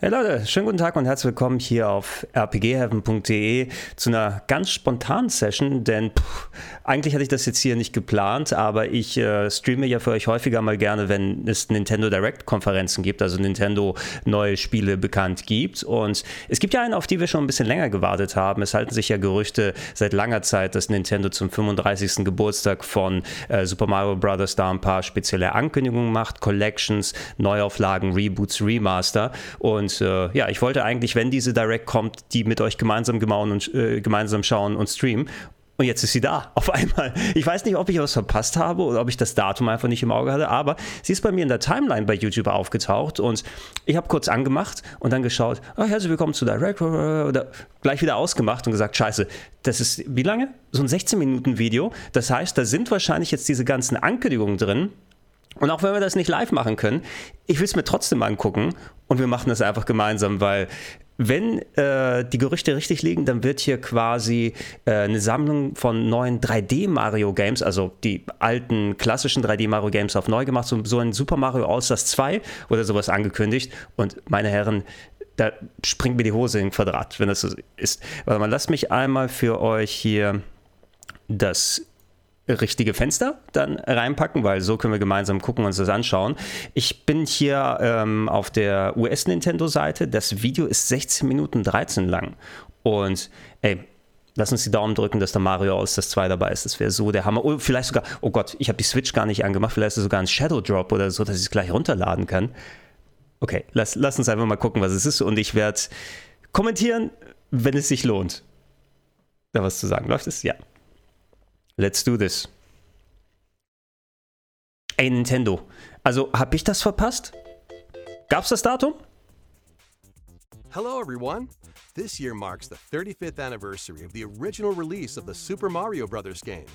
Hey Leute, schönen guten Tag und herzlich willkommen hier auf rpgheaven.de zu einer ganz spontanen Session, denn pff, eigentlich hatte ich das jetzt hier nicht geplant, aber ich äh, streame ja für euch häufiger mal gerne, wenn es Nintendo Direct Konferenzen gibt, also Nintendo neue Spiele bekannt gibt und es gibt ja eine, auf die wir schon ein bisschen länger gewartet haben. Es halten sich ja Gerüchte seit langer Zeit, dass Nintendo zum 35. Geburtstag von äh, Super Mario Bros. da ein paar spezielle Ankündigungen macht, Collections, Neuauflagen, Reboots, Remaster und äh, ja, ich wollte eigentlich, wenn diese Direct kommt, die mit euch gemeinsam, und, äh, gemeinsam schauen und streamen. Und jetzt ist sie da, auf einmal. Ich weiß nicht, ob ich was verpasst habe oder ob ich das Datum einfach nicht im Auge hatte, aber sie ist bei mir in der Timeline bei YouTube aufgetaucht und ich habe kurz angemacht und dann geschaut, oh, herzlich willkommen zu Direct, oder gleich wieder ausgemacht und gesagt, scheiße, das ist, wie lange? So ein 16-Minuten-Video. Das heißt, da sind wahrscheinlich jetzt diese ganzen Ankündigungen drin, und auch wenn wir das nicht live machen können, ich will es mir trotzdem angucken und wir machen das einfach gemeinsam, weil wenn äh, die Gerüchte richtig liegen, dann wird hier quasi äh, eine Sammlung von neuen 3D-Mario-Games, also die alten klassischen 3D-Mario-Games auf neu gemacht, so, so ein Super Mario All-Stars 2 oder sowas angekündigt. Und meine Herren, da springt mir die Hose in Quadrat, wenn das so ist. Warte mal, lasst mich einmal für euch hier das richtige Fenster dann reinpacken, weil so können wir gemeinsam gucken und uns das anschauen. Ich bin hier ähm, auf der US-Nintendo-Seite. Das Video ist 16 Minuten 13 lang. Und ey, lass uns die Daumen drücken, dass der Mario aus das 2 dabei ist. Das wäre so der Hammer. Oh, vielleicht sogar, oh Gott, ich habe die Switch gar nicht angemacht. Vielleicht ist es sogar ein Shadow Drop oder so, dass ich es gleich runterladen kann. Okay, lass, lass uns einfach mal gucken, was es ist. Und ich werde kommentieren, wenn es sich lohnt. Da was zu sagen. Läuft es? Ja. Let's do this. Ey, Nintendo. Also, hab ich das verpasst? Gab's das Datum? Hello, everyone. This year marks the 35th anniversary of the original release of the Super Mario Bros. game.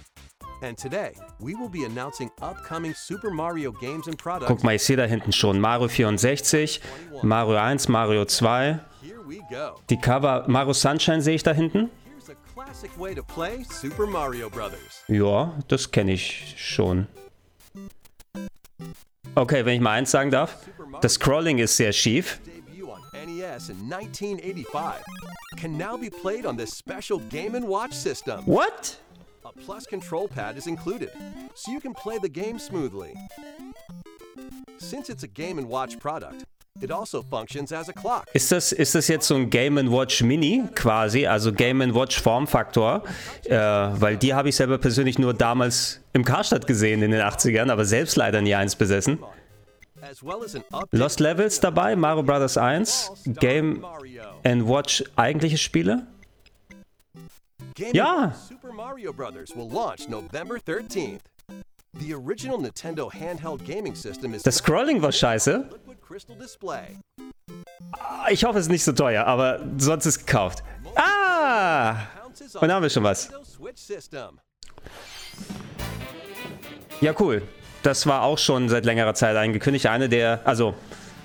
And today, we will be announcing upcoming Super Mario games and products. Guck mal, ich sehe da hinten schon Mario 64, Mario 1, Mario 2. Die Cover Mario Sunshine sehe ich da hinten. Ja, das kenne ich schon. Okay, wenn ich mal eins sagen darf. Das Scrolling ist sehr schief. NES in 1985 can now be played on this special Game & Watch system. What? A plus control pad is included, so you can play the game smoothly. Since it's a Game & Watch product, It also functions as a clock. Ist das, ist das jetzt so ein Game Watch Mini quasi, also Game Watch Formfaktor? Äh, weil die habe ich selber persönlich nur damals im Karstadt gesehen in den 80ern, aber selbst leider nie eins besessen. Lost Levels dabei, Mario Bros. 1, Game Watch eigentliche Spiele? Ja! Super Mario Bros. will launch November 13th. The original Nintendo handheld gaming system is Das Scrolling war scheiße. Ich hoffe, es ist nicht so teuer, aber sonst ist gekauft. Ah! Und da haben wir schon was. Ja, cool. Das war auch schon seit längerer Zeit angekündigt. Eine der, also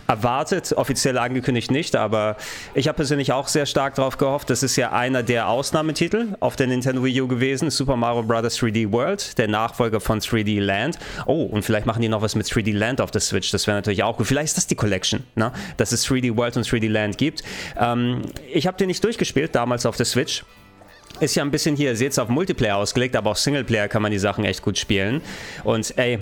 erwartet, offiziell angekündigt nicht, aber ich habe persönlich auch sehr stark darauf gehofft. Das ist ja einer der Ausnahmetitel auf der Nintendo Wii U gewesen, Super Mario Bros. 3D World, der Nachfolger von 3D Land. Oh, und vielleicht machen die noch was mit 3D Land auf der Switch, das wäre natürlich auch gut. Vielleicht ist das die Collection, ne? dass es 3D World und 3D Land gibt. Ähm, ich habe den nicht durchgespielt, damals auf der Switch. Ist ja ein bisschen hier, seht es auf Multiplayer ausgelegt, aber auch Singleplayer kann man die Sachen echt gut spielen. Und ey,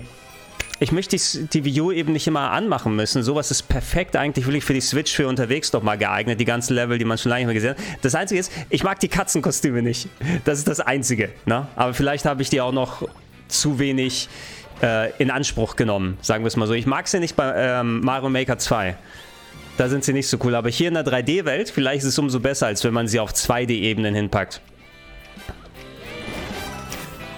ich möchte die Wii U eben nicht immer anmachen müssen. Sowas ist perfekt eigentlich wirklich für die Switch für unterwegs doch mal geeignet. Die ganzen Level, die man schon lange nicht mehr gesehen hat. Das Einzige ist, ich mag die Katzenkostüme nicht. Das ist das Einzige. Ne? Aber vielleicht habe ich die auch noch zu wenig äh, in Anspruch genommen, sagen wir es mal so. Ich mag sie nicht bei ähm, Mario Maker 2. Da sind sie nicht so cool. Aber hier in der 3D-Welt, vielleicht ist es umso besser, als wenn man sie auf 2D-Ebenen hinpackt.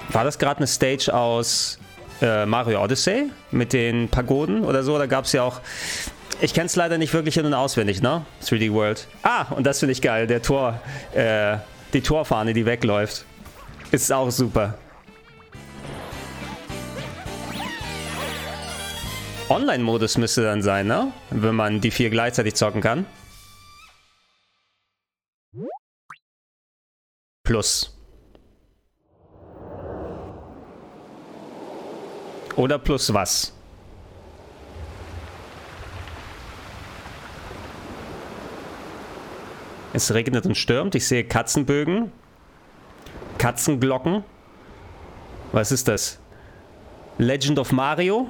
War das gerade eine Stage aus äh, Mario Odyssey mit den Pagoden oder so. Da gab es ja auch. Ich kenne es leider nicht wirklich in- und auswendig, ne? 3D World. Ah, und das finde ich geil. Der Tor, äh, die Torfahne, die wegläuft. Ist auch super. Online-Modus müsste dann sein, ne? Wenn man die vier gleichzeitig zocken kann. Plus. Oder plus was? Es regnet und stürmt. Ich sehe Katzenbögen. Katzenglocken. Was ist das? Legend of Mario?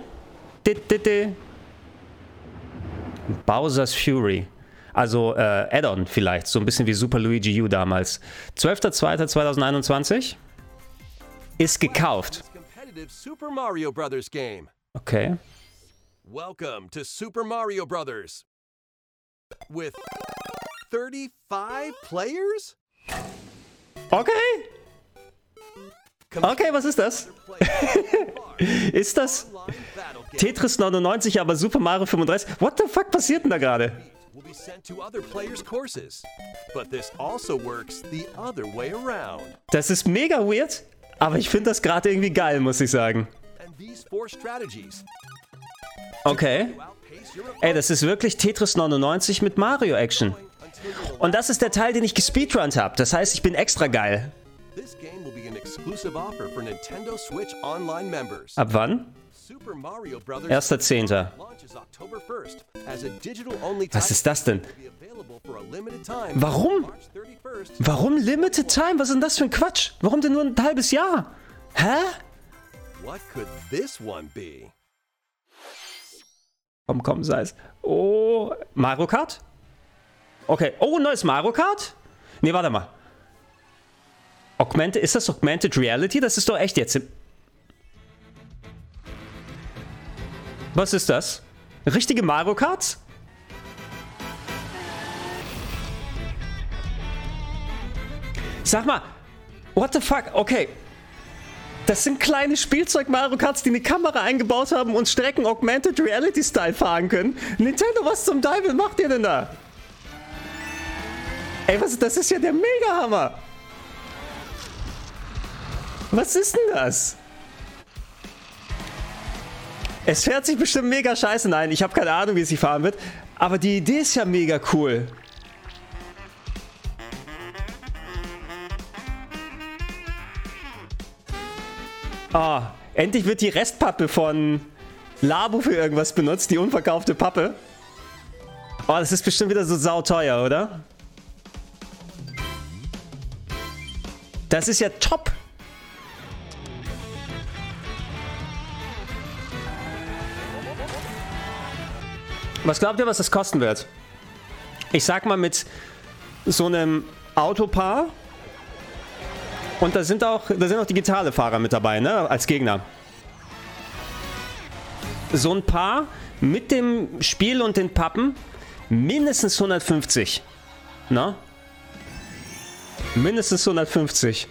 Bowser's Fury. Also äh, Add-on vielleicht, so ein bisschen wie Super Luigi U damals. 12.02.2021 ist gekauft. Super Mario Brothers game. Okay. Welcome to Super Mario Brothers. With 35 players? Okay. Okay, was ist das? ist das Tetris 99, aber Super Mario 35? What the fuck passiert denn da gerade? Das ist mega weird, aber ich finde das gerade irgendwie geil, muss ich sagen. Okay. Ey, das ist wirklich Tetris 99 mit Mario Action. Und das ist der Teil, den ich gespeedrunnt habe. Das heißt, ich bin extra geil. Ab wann? Super Mario Brothers 1.10. launches October 1st as a digital-only Was ist das denn? Warum? March 31st. Warum Limited Time? Was ist denn das für ein Quatsch? Warum denn nur ein halbes Jahr? Hä? What could this one be? Komm, komm, sei es. Oh, Mario Kart? Okay. Oh, neues Mario Kart? Nee, warte mal. Augmented, ist das Augmented Reality? Das ist doch echt jetzt. Was ist das? Richtige Mario Karts? Sag mal, what the fuck? Okay. Das sind kleine Spielzeug-Mario Karts, die eine Kamera eingebaut haben und Strecken Augmented Reality Style fahren können. Nintendo, was zum Teufel macht ihr denn da? Ey, was, das ist ja der Mega-Hammer. Was ist denn das? Es fährt sich bestimmt mega scheiße. Nein, ich habe keine Ahnung, wie es sich fahren wird. Aber die Idee ist ja mega cool. Ah, endlich wird die Restpappe von Labo für irgendwas benutzt, die unverkaufte Pappe. Oh, das ist bestimmt wieder so sauteuer, oder? Das ist ja top. Was glaubt ihr, was das kosten wird? Ich sag mal mit so einem Autopaar und da sind auch, da sind auch digitale Fahrer mit dabei, ne? Als Gegner. So ein Paar mit dem Spiel und den Pappen mindestens 150. Ne? Mindestens 150.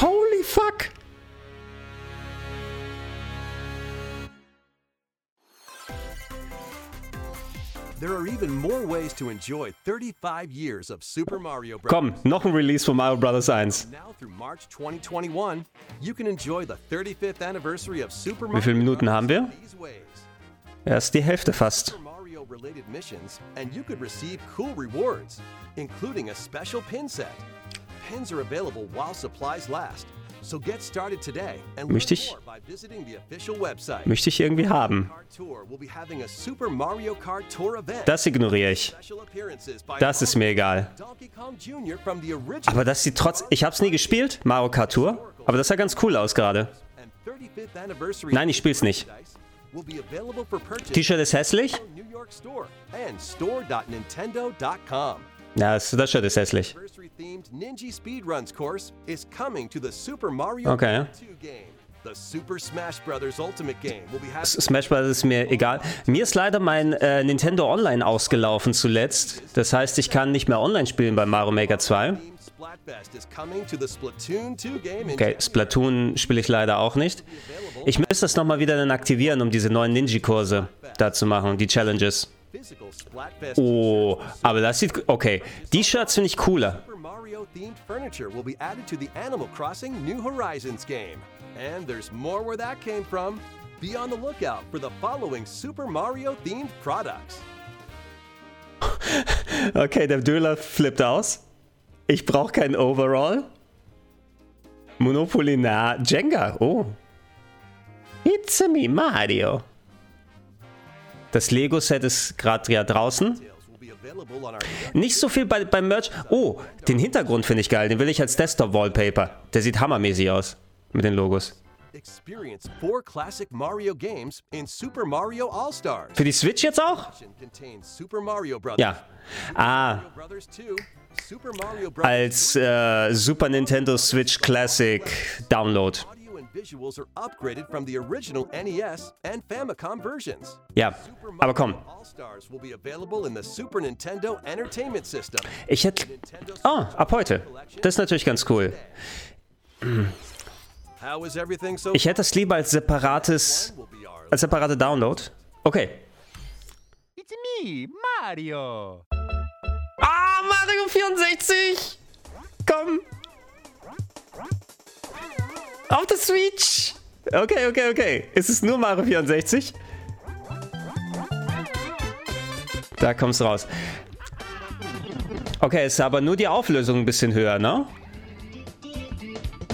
Holy fuck! There are even more ways to enjoy 35 years of Super Mario Bros. Komm, noch ein Release von Mario Brothers 1. Now through March 2021, you can enjoy the 35th anniversary of Super Mario Wie viele Minuten haben wir? Erst die Hälfte fast. Mario related missions, and you could receive cool rewards, including a special pin set. Pins are available while supplies last. So get started today and learn Möchte ich- more by visiting the official website. Möchte ich irgendwie haben. Das ignoriere ich. Das ist mir egal. Aber das sieht trotz. Ich hab's nie gespielt, Mario Kart Tour. Aber das sah ganz cool aus gerade. and 35th anniversary Nein, ich spiel's nicht. available for purchase T-Shirt ist hässlich? Ja, das, das Shirt ist hässlich. Themed Ninja Speedruns course is coming to the Super Mario Okay. Bros. 2 game. The Super Smash Bros. Ultimate Game will be Smash Bros. ist mir egal. Mir ist leider mein äh, Nintendo Online ausgelaufen zuletzt. Das heißt, ich kann nicht mehr online spielen bei Mario Maker 2. themed Splatfest is coming to the Splatoon 2 game in Okay, Splatoon spiele ich leider auch nicht. Ich müsste das nochmal wieder dann aktivieren, um diese neuen Ninja-Kurse da zu machen, die Challenges. Oh, aber das sieht. Okay, die Shirts finde ich cooler. Mario themed furniture will be added to the Animal Crossing New Horizons game. And there's more where that came from. Be on the lookout for the following Super Mario themed products. Okay, der Döler flippt aus. Ich brauche kein Overall. Monopoly, na, Jenga. Oh. It's me, Mario. Das Lego-Set ist gerade ja draußen. Nicht so viel bei, beim Merch. Oh, den Hintergrund finde ich geil. Den will ich als Desktop-Wallpaper. Der sieht hammermäßig aus. Mit den Logos. Experience four classic Mario games in Super Mario All-Stars. Für die Switch jetzt auch? Ja. Ah, Mario Brothers 2, Super Mario Brothers als äh, Super Nintendo Switch Classic Download. Audio and visuals are upgraded from the original NES and Famicom versions. Ja, aber komm. All-Stars will be available in the Super Nintendo Entertainment System. Ich hätte... Oh, ab heute. Das ist natürlich ganz cool. Ich hätte das lieber als separates... Als separate Download. Okay. It's me, Mario. Ah, Mario 64! Komm! Auf der Switch! Okay, okay, okay. Ist es nur Mario 64? Da kommt's raus. Okay, ist aber nur die Auflösung ein bisschen höher, ne?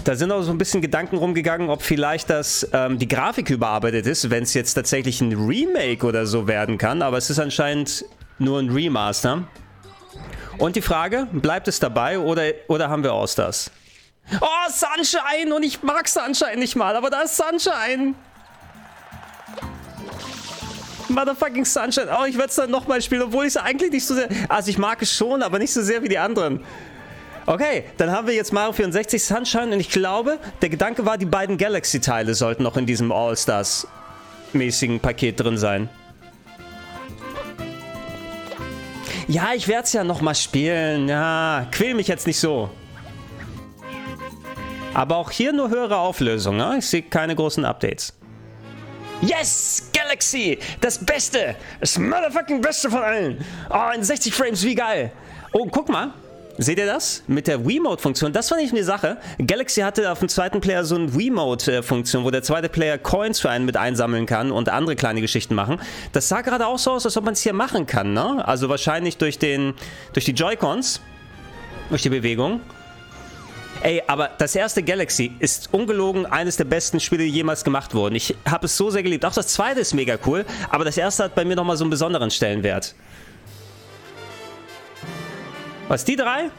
Da sind auch so ein bisschen Gedanken rumgegangen, ob vielleicht das ähm, die Grafik überarbeitet ist, wenn es jetzt tatsächlich ein Remake oder so werden kann. Aber es ist anscheinend nur ein Remaster. Und die Frage, bleibt es dabei oder, oder haben wir All-Stars? Oh, Sunshine! Und ich mag Sunshine nicht mal, aber da ist Sunshine! Motherfucking Sunshine. Oh, ich werde es dann nochmal spielen, obwohl ich es eigentlich nicht so sehr... Also ich mag es schon, aber nicht so sehr wie die anderen. Okay, dann haben wir jetzt Mario 64 Sunshine und ich glaube, der Gedanke war, die beiden Galaxy-Teile sollten noch in diesem All-Stars-mäßigen Paket drin sein. Ja, ich werde es ja nochmal spielen. Ja, quäl mich jetzt nicht so. Aber auch hier nur höhere Auflösung. Ne? Ich sehe keine großen Updates. Yes! Galaxy! Das Beste! Das motherfucking Beste von allen! Oh, in 60 Frames, wie geil! Oh, guck mal. Seht ihr das? Mit der Wiimote-Funktion. Das fand ich eine Sache. Galaxy hatte auf dem zweiten Player so eine Wiimote-Funktion, wo der zweite Player Coins für einen mit einsammeln kann und andere kleine Geschichten machen. Das sah gerade auch so aus, als ob man es hier machen kann, ne? Also wahrscheinlich durch, den, durch die Joy-Cons, durch die Bewegung. Ey, aber das erste Galaxy ist ungelogen eines der besten Spiele, die jemals gemacht wurden. Ich habe es so sehr geliebt. Auch das zweite ist mega cool, aber das erste hat bei mir nochmal so einen besonderen Stellenwert. Was, die drei?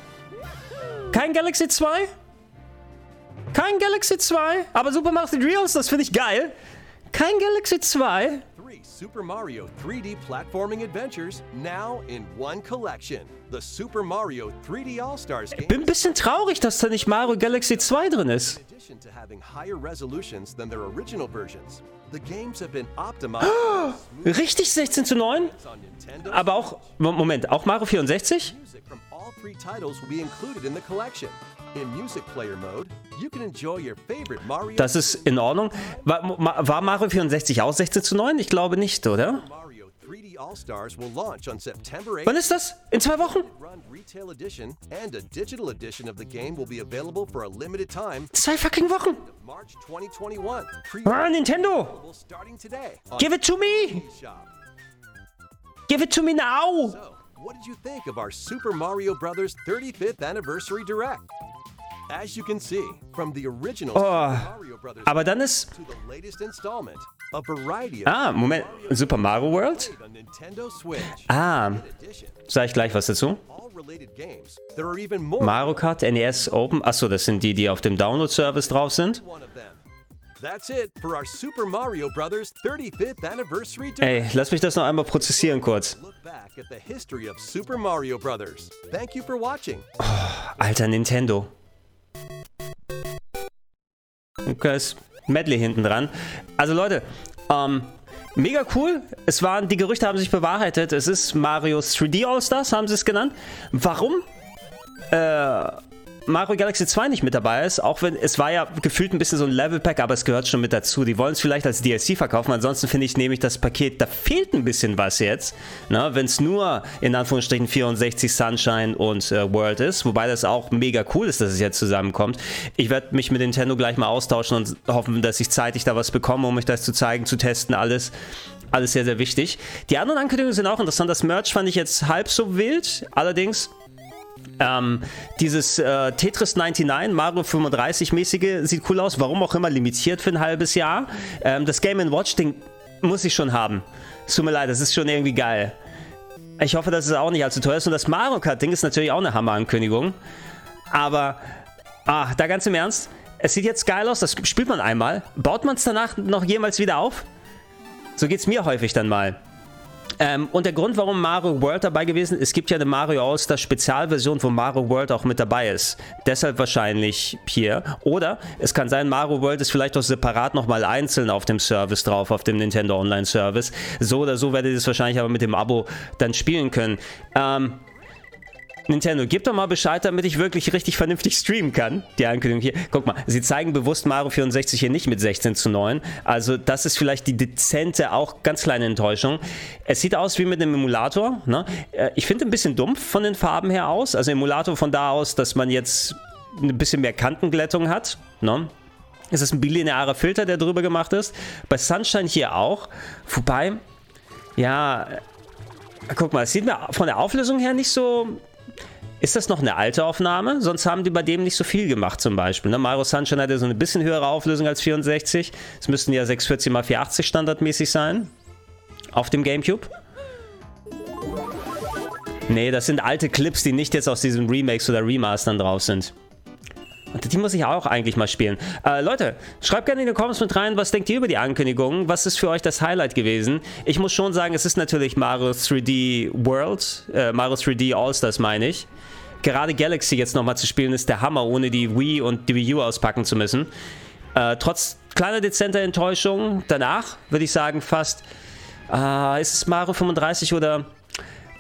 Kein Galaxy 2? Kein Galaxy 2? Aber Super Mario 3 All das finde ich geil. Kein Galaxy 2? Super Mario 3D platforming adventures now in one collection. The Super Mario 3D All-Stars game. Bin ein bisschen traurig, dass da nicht Mario Galaxy 2 drin ist. In addition to having higher resolutions than their original versions, the games have been optimized Richtig 16 zu 9? on Nintendo. Aber auch, Mo- Moment, auch Mario 64? Music from all three titles will be included in the collection. Das ist in Ordnung. War, war Mario 64 auch 16 zu 9? Ich glaube nicht, oder? Mario 3D All-Stars will launch on September 8th. Wann ist das? In zwei Wochen? Zwei fucking Wochen. March 2021. Pre- Ah, Nintendo! Give it to me! Give it to me now! So, what did you think of our Super Mario Bros. 35th Anniversary Direct? As you can see, from the original Super Mario Bros. Aber dann ist. Ah, Moment. Super Mario World? Nintendo. Ah, sag ich gleich was dazu. Mario Kart NES Open. Achso, das sind die, die auf dem Download-Service drauf sind. one of them. That's it for our Super Mario Bros. 35th Anniversary Direct. Ey, lass mich das noch einmal prozessieren kurz. Look back at Okay, ist Medley hinten dran. Also Leute, ähm, mega cool. Es waren, die Gerüchte haben sich bewahrheitet. Es ist Marios 3D All-Stars, haben sie es genannt. Warum? Äh, Mario Galaxy 2 nicht mit dabei ist, auch wenn es war ja gefühlt ein bisschen so ein Level Pack, aber es gehört schon mit dazu. Die wollen es vielleicht als DLC verkaufen, ansonsten finde ich nämlich das Paket, da fehlt ein bisschen was jetzt, ne? wenn es nur in Anführungsstrichen 64 Sunshine und äh, World ist, wobei das auch mega cool ist, dass es jetzt zusammenkommt. Ich werde mich mit Nintendo gleich mal austauschen und hoffen, dass ich zeitig da was bekomme, um euch das zu zeigen, zu testen, alles. Alles sehr, sehr wichtig. Die anderen Ankündigungen sind auch interessant. Das Merch fand ich jetzt halb so wild. Allerdings Ähm, dieses äh, Tetris 99, Mario 35 mäßige, sieht cool aus. Warum auch immer limitiert für ein halbes Jahr. Ähm, das Game Watch Ding muss ich schon haben. Es tut mir leid, das ist schon irgendwie geil. Ich hoffe, dass es auch nicht allzu teuer ist. Und das Mario Kart Ding ist natürlich auch eine Hammer-Ankündigung. Aber, ah, da ganz im Ernst, es sieht jetzt geil aus, das spielt man einmal. Baut man es danach noch jemals wieder auf? So geht es mir häufig dann mal. Ähm, und der Grund, warum Mario World dabei gewesen ist, es gibt ja eine Mario All-Star Spezialversion, wo Mario World auch mit dabei ist. Deshalb wahrscheinlich hier. Oder es kann sein, Mario World ist vielleicht auch separat nochmal einzeln auf dem Service drauf, auf dem Nintendo Online Service. So oder so werdet ihr es wahrscheinlich aber mit dem Abo dann spielen können. Ähm, Nintendo, gib doch mal Bescheid, damit ich wirklich richtig vernünftig streamen kann. Die Ankündigung hier. Guck mal, sie zeigen bewusst Mario 64 hier nicht mit 16 zu 9. Also das ist vielleicht die dezente, auch ganz kleine Enttäuschung. Es sieht aus wie mit einem Emulator. Ne? Äh, ich finde ein bisschen dumpf von den Farben her aus. Also Emulator von da aus, dass man jetzt ein bisschen mehr Kantenglättung hat. Ne? Es ist ein bilinearer Filter, der drüber gemacht ist. Bei Sunshine hier auch. Wobei, ja, guck mal, es sieht mir von der Auflösung her nicht so ist das noch eine alte Aufnahme? Sonst haben die bei dem nicht so viel gemacht zum Beispiel. Ne? Mario Sunshine hatte so eine bisschen höhere Auflösung als 64. Es müssten ja 640 x 480 standardmäßig sein. Auf dem Gamecube. Nee, das sind alte Clips, die nicht jetzt aus diesen Remakes oder Remastern drauf sind. Und die muss ich auch eigentlich mal spielen. Äh, Leute, schreibt gerne in die Comments mit rein, was denkt ihr über die Ankündigung? Was ist für euch das Highlight gewesen? Ich muss schon sagen, es ist natürlich Mario 3D World, äh, Mario 3D All-Stars meine ich gerade Galaxy jetzt nochmal zu spielen, ist der Hammer, ohne die Wii und die Wii U auspacken zu müssen. Äh, trotz kleiner dezenter Enttäuschung, danach würde ich sagen fast, äh, ist es Mario 35 oder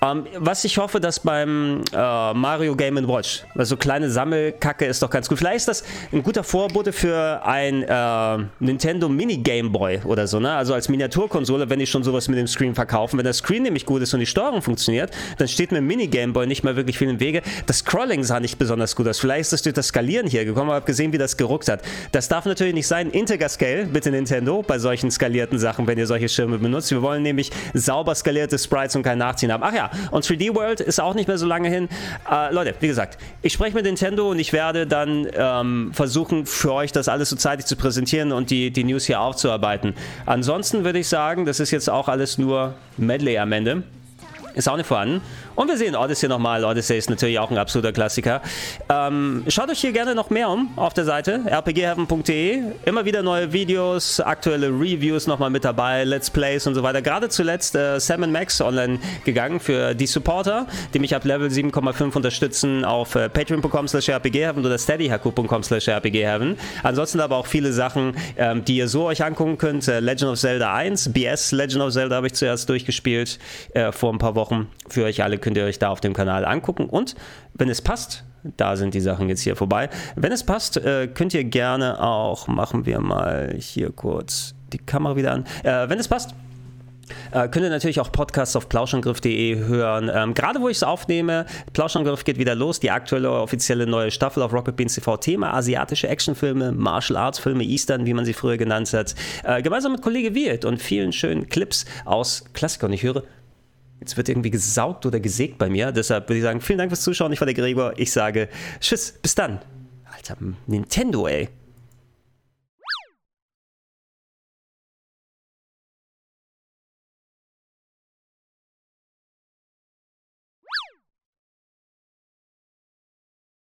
ähm, was ich hoffe, dass beim äh, Mario Game Watch, also kleine Sammelkacke ist doch ganz gut. Vielleicht ist das ein guter Vorbote für ein äh, Nintendo Mini Game Boy oder so, ne? Also als Miniaturkonsole, wenn die schon sowas mit dem Screen verkaufen. Wenn der Screen nämlich gut ist und die Steuerung funktioniert, dann steht mir Mini Game Boy nicht mehr wirklich viel im Wege. Das Scrolling sah nicht besonders gut aus. Vielleicht ist das durch das Skalieren hier gekommen, aber habe gesehen, wie das geruckt hat. Das darf natürlich nicht sein. Integer Scale, bitte Nintendo, bei solchen skalierten Sachen, wenn ihr solche Schirme benutzt. Wir wollen nämlich sauber skalierte Sprites und kein Nachziehen haben. Ach ja, und 3D World ist auch nicht mehr so lange hin. Äh, Leute, wie gesagt, ich spreche mit Nintendo und ich werde dann ähm, versuchen, für euch das alles so zeitig zu präsentieren und die, die News hier aufzuarbeiten. Ansonsten würde ich sagen, das ist jetzt auch alles nur Medley am Ende. Ist auch nicht vorhanden. Und wir sehen Odyssey nochmal. Odyssey ist natürlich auch ein absoluter Klassiker. Ähm, schaut euch hier gerne noch mehr um auf der Seite rpgheaven.de. Immer wieder neue Videos, aktuelle Reviews nochmal mit dabei, Let's Plays und so weiter. Gerade zuletzt äh, Sam Max online gegangen für die Supporter, die mich ab Level 7,5 unterstützen auf äh, patreon.com slash rpgheaven oder steadyhaku.com slash rpgheaven. Ansonsten aber auch viele Sachen, ähm, die ihr so euch angucken könnt. Äh, Legend of Zelda 1, BS Legend of Zelda habe ich zuerst durchgespielt äh, vor ein paar Wochen. Für euch alle könnt ihr euch da auf dem Kanal angucken. Und wenn es passt, da sind die Sachen jetzt hier vorbei. Wenn es passt, äh, könnt ihr gerne auch, machen wir mal hier kurz die Kamera wieder an. Äh, wenn es passt, äh, könnt ihr natürlich auch Podcasts auf plauschangriff.de hören. Ähm, gerade wo ich es aufnehme, Plauschangriff geht wieder los. Die aktuelle offizielle neue Staffel auf Rocket Beans TV. Thema asiatische Actionfilme, Martial Arts Filme, Eastern, wie man sie früher genannt hat. Äh, gemeinsam mit Kollege Wirt und vielen schönen Clips aus Klassikern. Ich höre Jetzt wird irgendwie gesaugt oder gesägt bei mir. Deshalb würde ich sagen, vielen Dank fürs Zuschauen. Ich war der Gregor. Ich sage Tschüss, bis dann. Alter, Nintendo, ey.